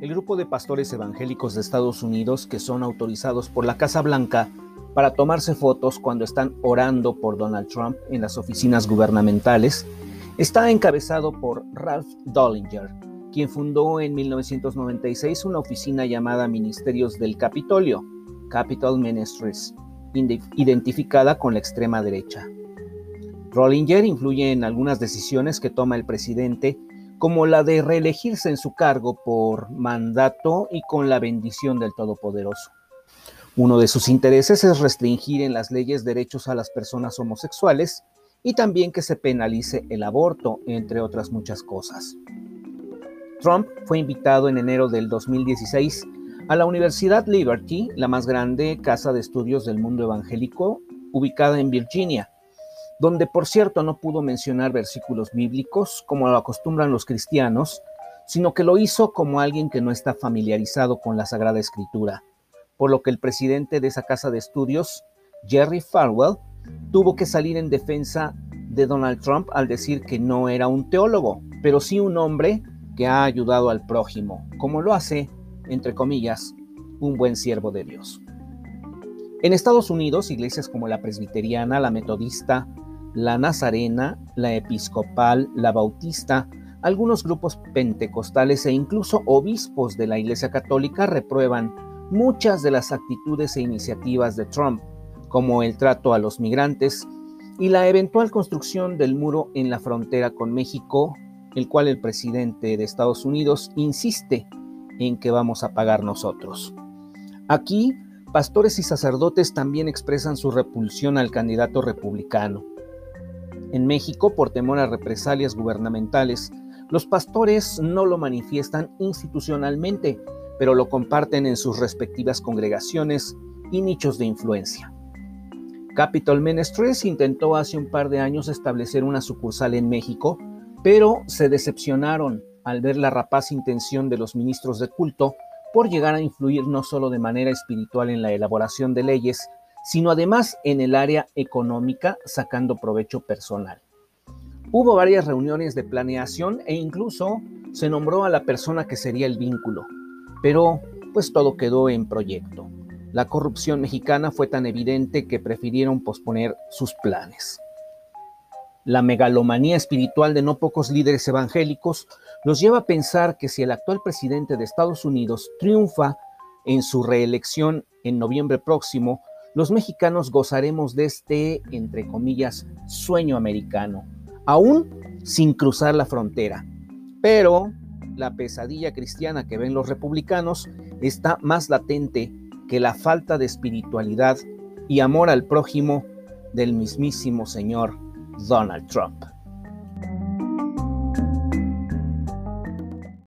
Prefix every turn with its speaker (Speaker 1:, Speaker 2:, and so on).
Speaker 1: el grupo de pastores evangélicos de Estados Unidos que son autorizados por la Casa Blanca para tomarse fotos cuando están orando por Donald Trump en las oficinas gubernamentales, está encabezado por Ralph Dollinger, quien fundó en 1996 una oficina llamada Ministerios del Capitolio, Capitol Ministries, identificada con la extrema derecha. Rollinger influye en algunas decisiones que toma el presidente, como la de reelegirse en su cargo por mandato y con la bendición del Todopoderoso. Uno de sus intereses es restringir en las leyes derechos a las personas homosexuales y también que se penalice el aborto, entre otras muchas cosas. Trump fue invitado en enero del 2016 a la Universidad Liberty, la más grande casa de estudios del mundo evangélico, ubicada en Virginia, donde por cierto no pudo mencionar versículos bíblicos como lo acostumbran los cristianos, sino que lo hizo como alguien que no está familiarizado con la Sagrada Escritura, por lo que el presidente de esa casa de estudios, Jerry Falwell, tuvo que salir en defensa de Donald Trump al decir que no era un teólogo, pero sí un hombre que ha ayudado al prójimo, como lo hace, entre comillas, un buen siervo de Dios. En Estados Unidos, iglesias como la presbiteriana, la metodista, la nazarena, la episcopal, la bautista, algunos grupos pentecostales e incluso obispos de la Iglesia Católica reprueban muchas de las actitudes e iniciativas de Trump, como el trato a los migrantes y la eventual construcción del muro en la frontera con México, el cual el presidente de Estados Unidos insiste en que vamos a pagar nosotros. Aquí, pastores y sacerdotes también expresan su repulsión al candidato republicano. En México, por temor a represalias gubernamentales, los pastores no lo manifiestan institucionalmente, pero lo comparten en sus respectivas congregaciones y nichos de influencia. Capitol Ministries intentó hace un par de años establecer una sucursal en México, pero se decepcionaron al ver la rapaz intención de los ministros de culto por llegar a influir no solo de manera espiritual en la elaboración de leyes, sino además en el área económica sacando provecho personal. Hubo varias reuniones de planeación e incluso se nombró a la persona que sería el vínculo, pero pues todo quedó en proyecto. La corrupción mexicana fue tan evidente que prefirieron posponer sus planes. La megalomanía espiritual de no pocos líderes evangélicos los lleva a pensar que si el actual presidente de Estados Unidos triunfa en su reelección en noviembre próximo, los mexicanos gozaremos de este, entre comillas, sueño americano, aún sin cruzar la frontera. Pero la pesadilla cristiana que ven los republicanos está más latente que la falta de espiritualidad y amor al prójimo del mismísimo señor Donald Trump.